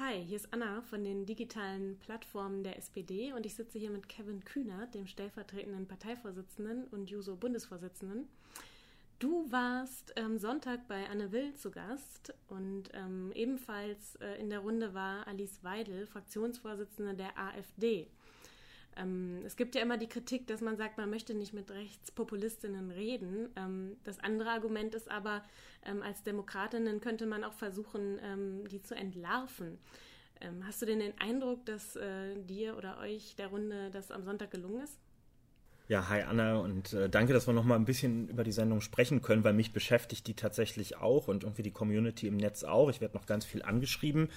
Hi, hier ist Anna von den digitalen Plattformen der SPD und ich sitze hier mit Kevin Kühner, dem stellvertretenden Parteivorsitzenden und Juso-Bundesvorsitzenden. Du warst ähm, Sonntag bei Anne Will zu Gast und ähm, ebenfalls äh, in der Runde war Alice Weidel, Fraktionsvorsitzende der AfD. Ähm, es gibt ja immer die Kritik, dass man sagt, man möchte nicht mit Rechtspopulistinnen reden. Ähm, das andere Argument ist aber, ähm, als Demokratinnen könnte man auch versuchen, ähm, die zu entlarven. Ähm, hast du denn den Eindruck, dass äh, dir oder euch der Runde das am Sonntag gelungen ist? Ja, hi Anna und äh, danke, dass wir noch mal ein bisschen über die Sendung sprechen können, weil mich beschäftigt die tatsächlich auch und irgendwie die Community im Netz auch. Ich werde noch ganz viel angeschrieben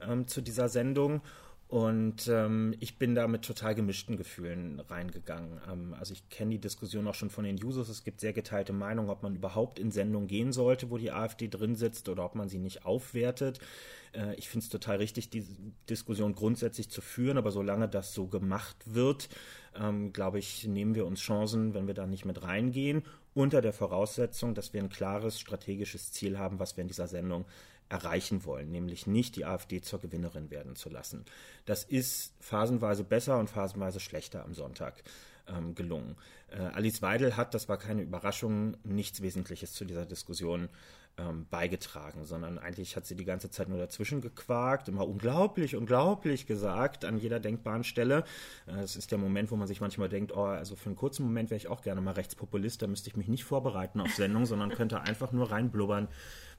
ähm, zu dieser Sendung und ähm, ich bin da mit total gemischten Gefühlen reingegangen. Ähm, also ich kenne die Diskussion auch schon von den Users. Es gibt sehr geteilte Meinungen, ob man überhaupt in Sendungen gehen sollte, wo die AfD drin sitzt oder ob man sie nicht aufwertet. Äh, ich finde es total richtig, die Diskussion grundsätzlich zu führen, aber solange das so gemacht wird, ähm, glaube ich, nehmen wir uns Chancen, wenn wir da nicht mit reingehen, unter der Voraussetzung, dass wir ein klares strategisches Ziel haben, was wir in dieser Sendung erreichen wollen, nämlich nicht die AfD zur Gewinnerin werden zu lassen. Das ist phasenweise besser und phasenweise schlechter am Sonntag ähm, gelungen. Äh, Alice Weidel hat, das war keine Überraschung, nichts Wesentliches zu dieser Diskussion ähm, beigetragen, sondern eigentlich hat sie die ganze Zeit nur dazwischen gequakt, immer unglaublich, unglaublich gesagt an jeder denkbaren Stelle. Es äh, ist der Moment, wo man sich manchmal denkt, oh, also für einen kurzen Moment wäre ich auch gerne mal Rechtspopulist, da müsste ich mich nicht vorbereiten auf Sendung, sondern könnte einfach nur reinblubbern,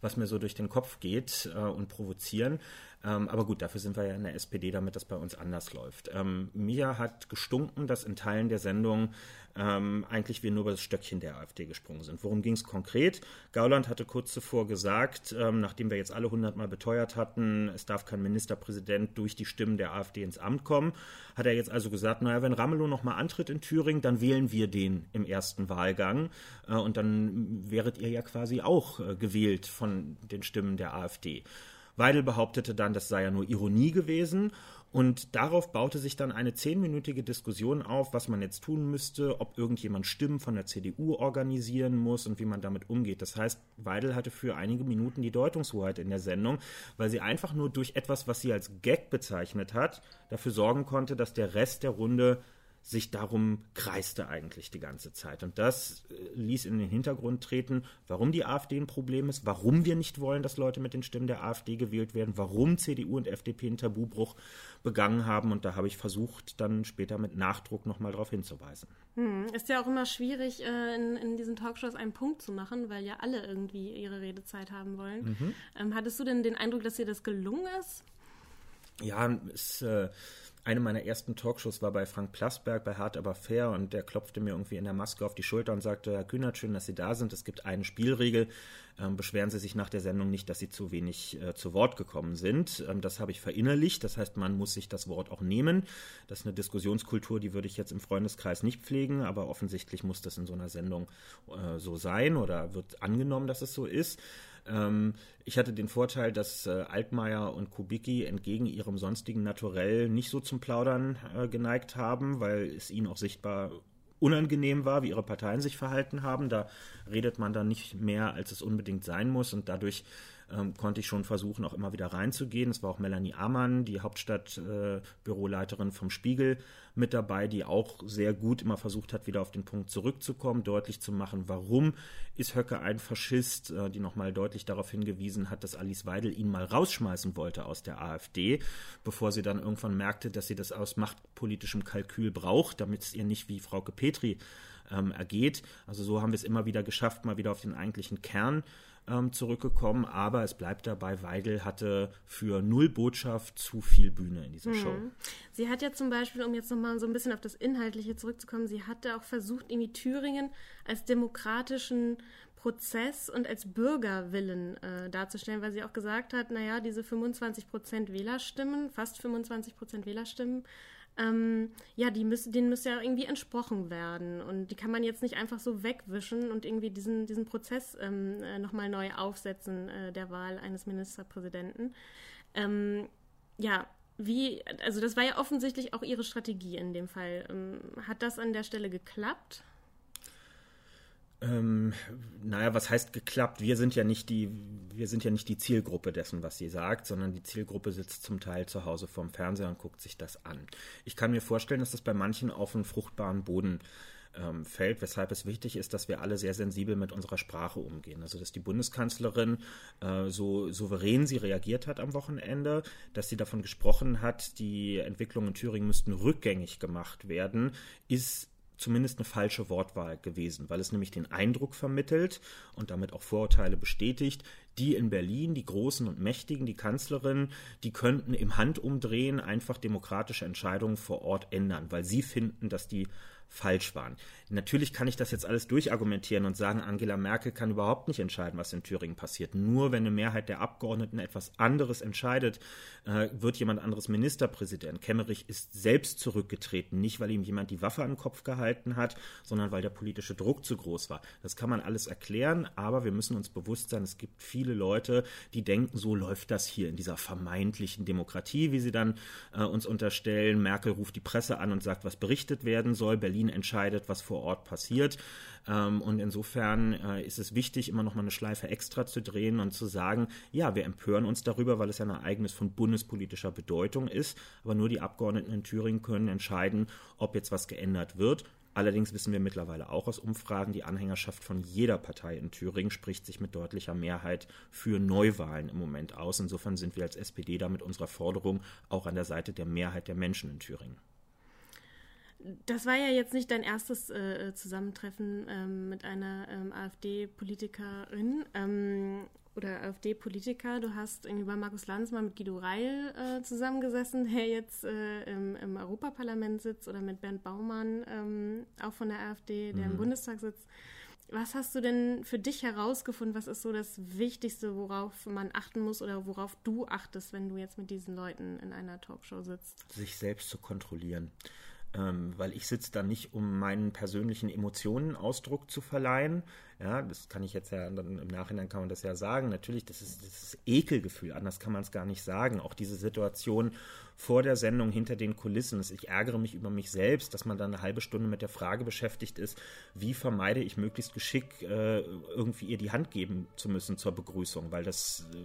was mir so durch den Kopf geht äh, und provozieren. Ähm, aber gut, dafür sind wir ja in der SPD, damit das bei uns anders läuft. Ähm, mir hat gestunken, dass in Teilen der Sendung ähm, eigentlich wir nur über das Stöckchen der AfD gesprungen sind. Worum ging es konkret? Gauland hatte kurz zuvor gesagt, ähm, nachdem wir jetzt alle hundertmal beteuert hatten, es darf kein Ministerpräsident durch die Stimmen der AfD ins Amt kommen, hat er jetzt also gesagt, naja, wenn Ramelow nochmal antritt in Thüringen, dann wählen wir den im ersten Wahlgang äh, und dann wäret ihr ja quasi auch äh, gewählt von den Stimmen der AfD. Weidel behauptete dann, das sei ja nur Ironie gewesen. Und darauf baute sich dann eine zehnminütige Diskussion auf, was man jetzt tun müsste, ob irgendjemand Stimmen von der CDU organisieren muss und wie man damit umgeht. Das heißt, Weidel hatte für einige Minuten die Deutungshoheit in der Sendung, weil sie einfach nur durch etwas, was sie als Gag bezeichnet hat, dafür sorgen konnte, dass der Rest der Runde sich darum kreiste eigentlich die ganze Zeit. Und das äh, ließ in den Hintergrund treten, warum die AfD ein Problem ist, warum wir nicht wollen, dass Leute mit den Stimmen der AfD gewählt werden, warum CDU und FDP einen Tabubruch begangen haben. Und da habe ich versucht, dann später mit Nachdruck nochmal darauf hinzuweisen. Hm, ist ja auch immer schwierig, äh, in, in, diesen Talkshows einen Punkt zu machen, weil ja alle irgendwie ihre Redezeit haben wollen. Mhm. Ähm, hattest du denn den Eindruck, dass dir das gelungen ist? Ja, es. Äh, eine meiner ersten Talkshows war bei Frank Plasberg bei Hart aber fair und der klopfte mir irgendwie in der Maske auf die Schulter und sagte, Herr Kühnert, schön, dass Sie da sind. Es gibt eine Spielregel. Ähm, beschweren Sie sich nach der Sendung nicht, dass Sie zu wenig äh, zu Wort gekommen sind. Ähm, das habe ich verinnerlicht. Das heißt, man muss sich das Wort auch nehmen. Das ist eine Diskussionskultur, die würde ich jetzt im Freundeskreis nicht pflegen, aber offensichtlich muss das in so einer Sendung äh, so sein oder wird angenommen, dass es so ist. Ähm, ich hatte den Vorteil, dass äh, Altmaier und Kubicki entgegen ihrem sonstigen Naturell nicht so zum Plaudern äh, geneigt haben, weil es ihnen auch sichtbar unangenehm war, wie ihre Parteien sich verhalten haben. Da redet man dann nicht mehr, als es unbedingt sein muss und dadurch ähm, konnte ich schon versuchen, auch immer wieder reinzugehen. Es war auch Melanie Amann, die Hauptstadtbüroleiterin äh, vom Spiegel, mit dabei, die auch sehr gut immer versucht hat, wieder auf den Punkt zurückzukommen, deutlich zu machen, warum ist Höcke ein Faschist, äh, die nochmal deutlich darauf hingewiesen hat, dass Alice Weidel ihn mal rausschmeißen wollte aus der AfD, bevor sie dann irgendwann merkte, dass sie das aus machtpolitischem Kalkül braucht, damit es ihr nicht wie Frauke Petri ähm, ergeht. Also so haben wir es immer wieder geschafft, mal wieder auf den eigentlichen Kern ähm, zurückgekommen, aber es bleibt dabei, Weigel hatte für null Botschaft zu viel Bühne in dieser mhm. Show. Sie hat ja zum Beispiel, um jetzt nochmal so ein bisschen auf das Inhaltliche zurückzukommen, sie hatte auch versucht, irgendwie Thüringen als demokratischen Prozess und als Bürgerwillen äh, darzustellen, weil sie auch gesagt hat, naja, diese 25 Prozent Wählerstimmen, fast 25 Prozent Wählerstimmen, ähm, ja, die müssen, denen muss ja irgendwie entsprochen werden. Und die kann man jetzt nicht einfach so wegwischen und irgendwie diesen, diesen Prozess ähm, äh, nochmal neu aufsetzen, äh, der Wahl eines Ministerpräsidenten. Ähm, ja, wie, also das war ja offensichtlich auch ihre Strategie in dem Fall. Ähm, hat das an der Stelle geklappt? Ähm, naja, was heißt geklappt? Wir sind ja nicht die, wir sind ja nicht die Zielgruppe dessen, was sie sagt, sondern die Zielgruppe sitzt zum Teil zu Hause vorm Fernseher und guckt sich das an. Ich kann mir vorstellen, dass das bei manchen auf einen fruchtbaren Boden ähm, fällt, weshalb es wichtig ist, dass wir alle sehr sensibel mit unserer Sprache umgehen. Also dass die Bundeskanzlerin äh, so souverän sie reagiert hat am Wochenende, dass sie davon gesprochen hat, die Entwicklungen in Thüringen müssten rückgängig gemacht werden, ist zumindest eine falsche Wortwahl gewesen, weil es nämlich den Eindruck vermittelt und damit auch Vorurteile bestätigt, die in Berlin, die Großen und Mächtigen, die Kanzlerin, die könnten im Handumdrehen einfach demokratische Entscheidungen vor Ort ändern, weil sie finden, dass die falsch waren. Natürlich kann ich das jetzt alles durchargumentieren und sagen, Angela Merkel kann überhaupt nicht entscheiden, was in Thüringen passiert. Nur wenn eine Mehrheit der Abgeordneten etwas anderes entscheidet, äh, wird jemand anderes Ministerpräsident. Kemmerich ist selbst zurückgetreten, nicht weil ihm jemand die Waffe an den Kopf gehalten hat, sondern weil der politische Druck zu groß war. Das kann man alles erklären, aber wir müssen uns bewusst sein, es gibt viele Leute, die denken, so läuft das hier in dieser vermeintlichen Demokratie, wie sie dann äh, uns unterstellen. Merkel ruft die Presse an und sagt, was berichtet werden soll. Berlin entscheidet, was vor vor Ort passiert. Ähm, und insofern äh, ist es wichtig, immer noch mal eine Schleife extra zu drehen und zu sagen, ja, wir empören uns darüber, weil es ein Ereignis von bundespolitischer Bedeutung ist. Aber nur die Abgeordneten in Thüringen können entscheiden, ob jetzt was geändert wird. Allerdings wissen wir mittlerweile auch aus Umfragen, die Anhängerschaft von jeder Partei in Thüringen spricht sich mit deutlicher Mehrheit für Neuwahlen im Moment aus. Insofern sind wir als SPD da mit unserer Forderung auch an der Seite der Mehrheit der Menschen in Thüringen das war ja jetzt nicht dein erstes äh, Zusammentreffen ähm, mit einer ähm, AfD-Politikerin ähm, oder AfD-Politiker. Du hast irgendwie bei Markus Lanz mal mit Guido Reil äh, zusammengesessen, der jetzt äh, im, im, Europaparlament sitzt, oder mit Bernd Baumann, ähm, auch von der AfD, der mhm. im Bundestag sitzt. Was hast du denn für dich herausgefunden? Was ist so das Wichtigste, worauf man achten muss oder worauf du achtest, wenn du jetzt mit diesen Leuten in einer Talkshow sitzt? Sich selbst zu kontrollieren ähm, weil ich sitze da nicht, um meinen persönlichen Emotionen Ausdruck zu verleihen. Ja, das kann ich jetzt ja, dann im Nachhinein kann man das ja sagen. Natürlich, das ist das Ekelgefühl, anders kann man es gar nicht sagen. Auch diese Situation, vor der Sendung hinter den Kulissen. Ich ärgere mich über mich selbst, dass man dann eine halbe Stunde mit der Frage beschäftigt ist, wie vermeide ich möglichst geschickt, äh, irgendwie ihr die Hand geben zu müssen zur Begrüßung, weil das, äh,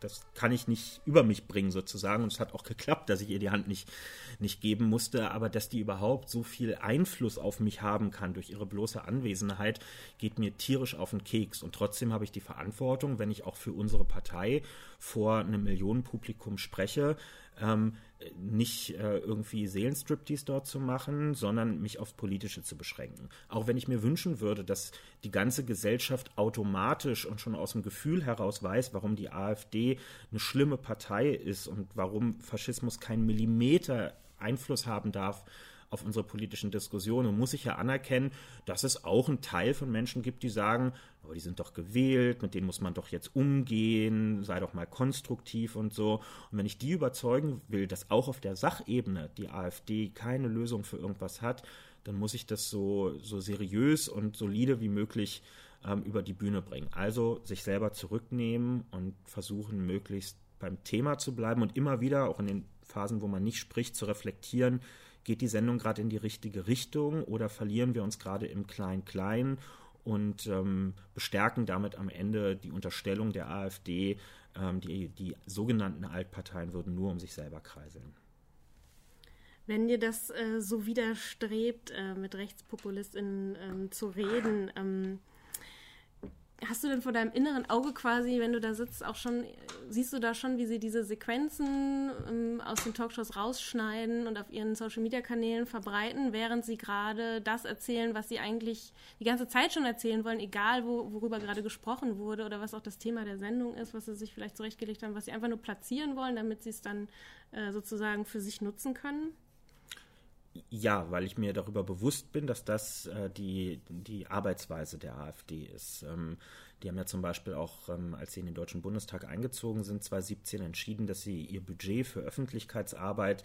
das kann ich nicht über mich bringen sozusagen. Und es hat auch geklappt, dass ich ihr die Hand nicht, nicht geben musste, aber dass die überhaupt so viel Einfluss auf mich haben kann durch ihre bloße Anwesenheit, geht mir tierisch auf den Keks. Und trotzdem habe ich die Verantwortung, wenn ich auch für unsere Partei vor einem Millionenpublikum spreche, ähm, nicht äh, irgendwie Seelenstriptease dort zu machen, sondern mich aufs Politische zu beschränken. Auch wenn ich mir wünschen würde, dass die ganze Gesellschaft automatisch und schon aus dem Gefühl heraus weiß, warum die AfD eine schlimme Partei ist und warum Faschismus keinen Millimeter Einfluss haben darf auf unsere politischen Diskussionen. Und muss ich ja anerkennen, dass es auch einen Teil von Menschen gibt, die sagen, aber die sind doch gewählt, mit denen muss man doch jetzt umgehen, sei doch mal konstruktiv und so. Und wenn ich die überzeugen will, dass auch auf der Sachebene die AfD keine Lösung für irgendwas hat, dann muss ich das so, so seriös und solide wie möglich ähm, über die Bühne bringen. Also sich selber zurücknehmen und versuchen, möglichst beim Thema zu bleiben und immer wieder, auch in den Phasen, wo man nicht spricht, zu reflektieren, geht die Sendung gerade in die richtige Richtung oder verlieren wir uns gerade im Klein-Klein und ähm, bestärken damit am Ende die Unterstellung der AfD, ähm, die, die sogenannten Altparteien würden nur um sich selber kreiseln. Wenn dir das äh, so widerstrebt, äh, mit RechtspopulistInnen ähm, zu reden, ähm, hast du denn vor deinem inneren Auge quasi, wenn du da sitzt, auch schon, siehst du da schon, wie sie diese Sequenzen ähm, aus den Talkshows rausschneiden und auf ihren Social-Media-Kanälen verbreiten, während sie gerade das erzählen, was sie eigentlich die ganze Zeit schon erzählen wollen, egal wo, worüber gerade gesprochen wurde oder was auch das Thema der Sendung ist, was sie sich vielleicht zurechtgelegt haben, was sie einfach nur platzieren wollen, damit sie es dann äh, sozusagen für sich nutzen können? Ja, weil ich mir darüber bewusst bin, dass das äh, die, die Arbeitsweise der AfD ist. Ähm, die haben ja zum Beispiel auch, ähm, als sie in den Deutschen Bundestag eingezogen sind, 2017 entschieden, dass sie ihr Budget für Öffentlichkeitsarbeit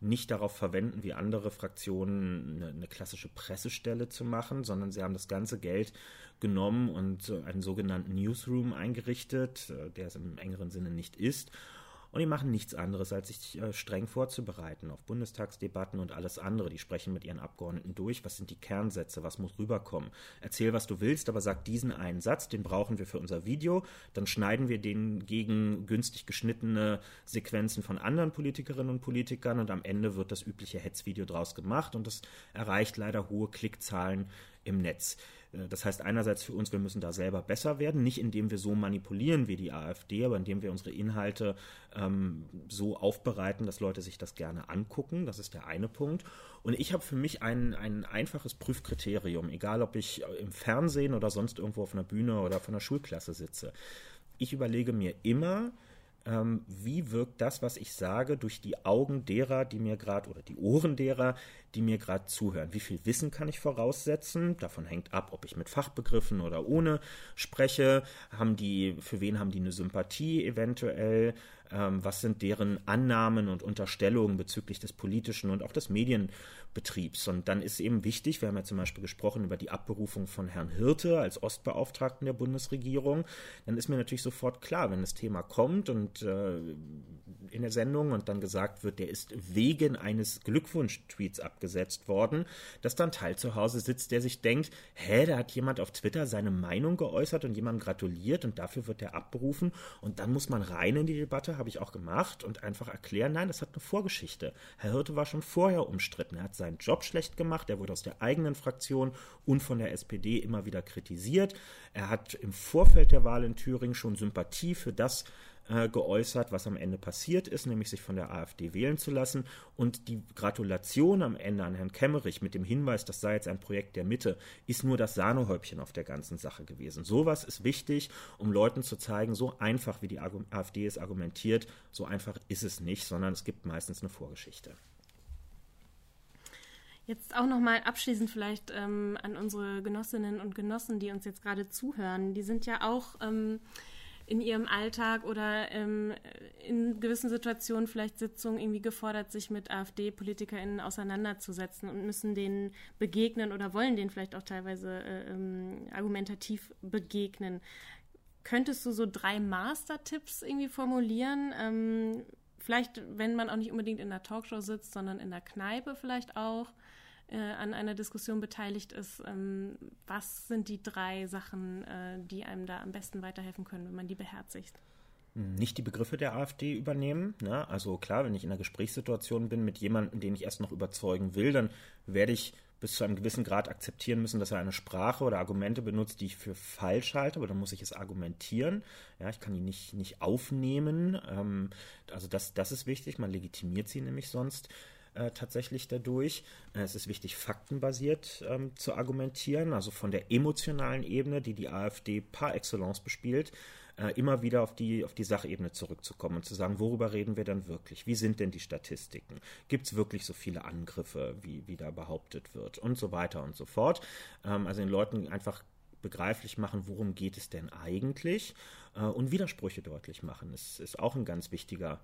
nicht darauf verwenden, wie andere Fraktionen eine, eine klassische Pressestelle zu machen, sondern sie haben das ganze Geld genommen und einen sogenannten Newsroom eingerichtet, äh, der es im engeren Sinne nicht ist Und die machen nichts anderes, als sich äh, streng vorzubereiten auf Bundestagsdebatten und alles andere. Die sprechen mit ihren Abgeordneten durch, was sind die Kernsätze, was muss rüberkommen. Erzähl, was du willst, aber sag diesen einen Satz, den brauchen wir für unser Video. Dann schneiden wir den gegen günstig geschnittene Sequenzen von anderen Politikerinnen und Politikern und am Ende wird das übliche Hetzvideo draus gemacht und das erreicht leider hohe Klickzahlen im Netz. Äh, das heißt einerseits für uns, wir müssen da selber besser werden, nicht indem wir so manipulieren wie die AfD, aber indem wir unsere Inhalte ähm, so aufbereiten, dass Leute sich das gerne angucken. Das ist der eine Punkt. Und ich habe für mich ein, ein einfaches Prüfkriterium, egal ob ich im Fernsehen oder sonst irgendwo auf einer Bühne oder von einer Schulklasse sitze. Ich überlege mir immer, ähm, wie wirkt das, was ich sage, durch die Augen derer, die mir gerade, oder die Ohren derer, die mir gerade zuhören. Wie viel Wissen kann ich voraussetzen? Davon hängt ab, ob ich mit Fachbegriffen oder ohne spreche. Haben die, für wen haben die eine Sympathie eventuell? Ähm, was sind deren Annahmen und Unterstellungen bezüglich des politischen und auch des Medienbetriebs? Und dann ist eben wichtig, wir haben ja zum Beispiel gesprochen über die Abberufung von Herrn Hirte als Ostbeauftragten der Bundesregierung, dann ist mir natürlich sofort klar, wenn das Thema kommt und äh, in der Sendung und dann gesagt wird, der ist wegen eines Glückwunsch-Tweets abgesetzt worden, dass dann Teil zu Hause sitzt, der sich denkt, hä, da hat jemand auf Twitter seine Meinung geäußert und jemand gratuliert und dafür wird er abberufen und dann muss man rein in die Debatte, habe ich auch gemacht und einfach erklären, nein, das hat eine Vorgeschichte. Herr Hirte war schon vorher umstritten, er hat seinen Job schlecht gemacht, er wurde aus der eigenen Fraktion und von der SPD immer wieder kritisiert. Er hat im Vorfeld der Wahl in Thüringen schon Sympathie für das äh, geäußert, was am Ende passiert ist, nämlich sich von der AfD wählen zu lassen. Und die Gratulation am Ende an Herrn Kemmerich mit dem Hinweis, das sei jetzt ein Projekt der Mitte, ist nur das Sahnehäubchen auf der ganzen Sache gewesen. Sowas ist wichtig, um Leuten zu zeigen, so einfach wie die AfD es argumentiert, so einfach ist es nicht, sondern es gibt meistens eine Vorgeschichte. Jetzt auch nochmal abschließend vielleicht ähm, an unsere Genossinnen und Genossen, die uns jetzt gerade zuhören. Die sind ja auch ähm, in ihrem Alltag oder ähm, in gewissen Situationen vielleicht Sitzungen irgendwie gefordert, sich mit AfD-PolitikerInnen auseinanderzusetzen und müssen denen begegnen oder wollen denen vielleicht auch teilweise äh, ähm, argumentativ begegnen. Könntest du so drei Master-Tipps irgendwie formulieren? Ähm, vielleicht, wenn man auch nicht unbedingt in der Talkshow sitzt, sondern in der Kneipe vielleicht auch äh, an einer Diskussion beteiligt ist, ähm, was sind die drei Sachen, äh, die einem da am besten weiterhelfen können, wenn man die beherzigt? Nicht die Begriffe der AfD übernehmen. Ne? Also klar, wenn ich in einer Gesprächssituation bin mit jemandem, den ich erst noch überzeugen will, dann werde ich bis zu einem gewissen Grad akzeptieren müssen, dass er eine Sprache oder Argumente benutzt, die ich für falsch halte, aber dann muss ich es argumentieren. Ja, ich kann die nicht, nicht aufnehmen. Ähm, also das, das ist wichtig, man legitimiert sie nämlich sonst äh, tatsächlich dadurch. Äh, es ist wichtig, faktenbasiert ähm, zu argumentieren, also von der emotionalen Ebene, die die AfD par excellence bespielt, äh, immer wieder auf die, auf die Sachebene zurückzukommen und zu sagen, worüber reden wir dann wirklich? Wie sind denn die Statistiken? Gibt es wirklich so viele Angriffe, wie, wie da behauptet wird? Und so weiter und so fort. Ähm, also den Leuten einfach begreiflich machen, worum geht es denn eigentlich äh, und Widersprüche deutlich machen. Das ist auch ein ganz wichtiger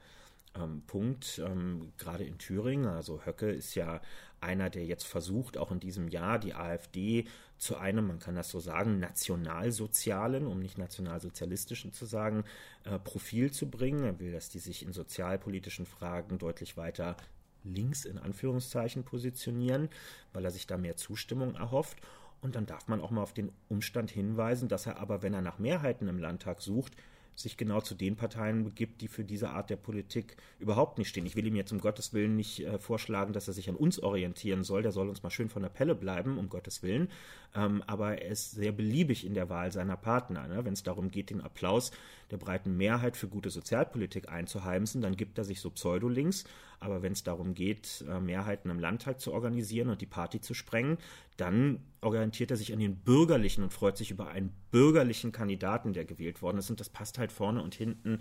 ähm, Punkt, ähm, gerade in Thüringen. Also Höcke ist ja einer, der jetzt versucht, auch in diesem Jahr die AfD zu einem, man kann das so sagen, nationalsozialen, um nicht nationalsozialistischen zu sagen, äh, Profil zu bringen. Er will, dass die sich in sozialpolitischen Fragen deutlich weiter links in Anführungszeichen positionieren, weil er sich da mehr Zustimmung erhofft. Und dann darf man auch mal auf den Umstand hinweisen, dass er aber, wenn er nach Mehrheiten im Landtag sucht, sich genau zu den Parteien begibt, die für diese Art der Politik überhaupt nicht stehen. Ich will ihm jetzt um Gottes Willen nicht äh, vorschlagen, dass er sich an uns orientieren soll. Der soll uns mal schön von der Pelle bleiben, um Gottes Willen. Ähm, aber er ist sehr beliebig in der Wahl seiner Partner. Ne? Wenn es darum geht, den Applaus der breiten Mehrheit für gute Sozialpolitik einzuheimsen, dann gibt er sich so Pseudolinks. Aber wenn es darum geht, äh, Mehrheiten im Landtag zu organisieren und die Party zu sprengen, dann orientiert er sich an den Bürgerlichen und freut sich über einen bürgerlichen Kandidaten, der gewählt worden ist. Und das passt halt vorne und hinten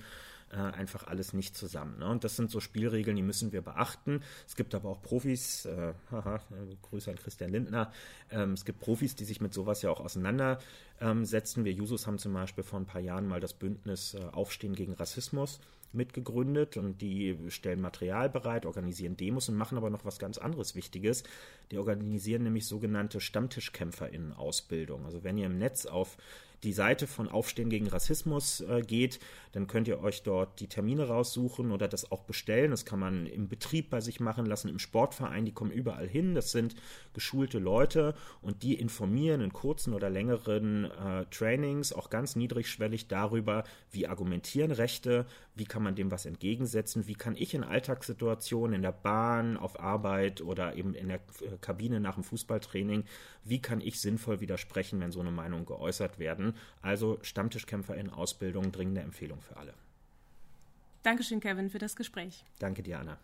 äh, einfach alles nicht zusammen. Ne? Und das sind so Spielregeln, die müssen wir beachten. Es gibt aber auch Profis, äh, haha, Grüße an Christian Lindner, ähm, es gibt Profis, die sich mit sowas ja auch auseinandersetzen. Wir Jusos haben zum Beispiel vor ein paar Jahren mal das Bündnis äh, Aufstehen gegen Rassismus mitgegründet und die stellen Material bereit, organisieren Demos und machen aber noch was ganz anderes Wichtiges. Die organisieren nämlich sogenannte Stammtischkämpferinnen-Ausbildung. Also wenn ihr im Netz auf die Seite von Aufstehen gegen Rassismus äh, geht, dann könnt ihr euch dort die Termine raussuchen oder das auch bestellen. Das kann man im Betrieb bei sich machen lassen, im Sportverein, die kommen überall hin. Das sind geschulte Leute und die informieren in kurzen oder längeren äh, Trainings, auch ganz niedrigschwellig darüber, wie argumentieren Rechte, wie kann man dem was entgegensetzen, wie kann ich in Alltagssituationen in der Bahn, auf Arbeit oder eben in der äh, Kabine nach dem Fußballtraining, wie kann ich sinnvoll widersprechen, wenn so eine Meinung geäußert werden. Also Stammtischkämpfer in Ausbildung, dringende Empfehlung für alle. Dankeschön, Kevin, für das Gespräch. Danke dir, Anna.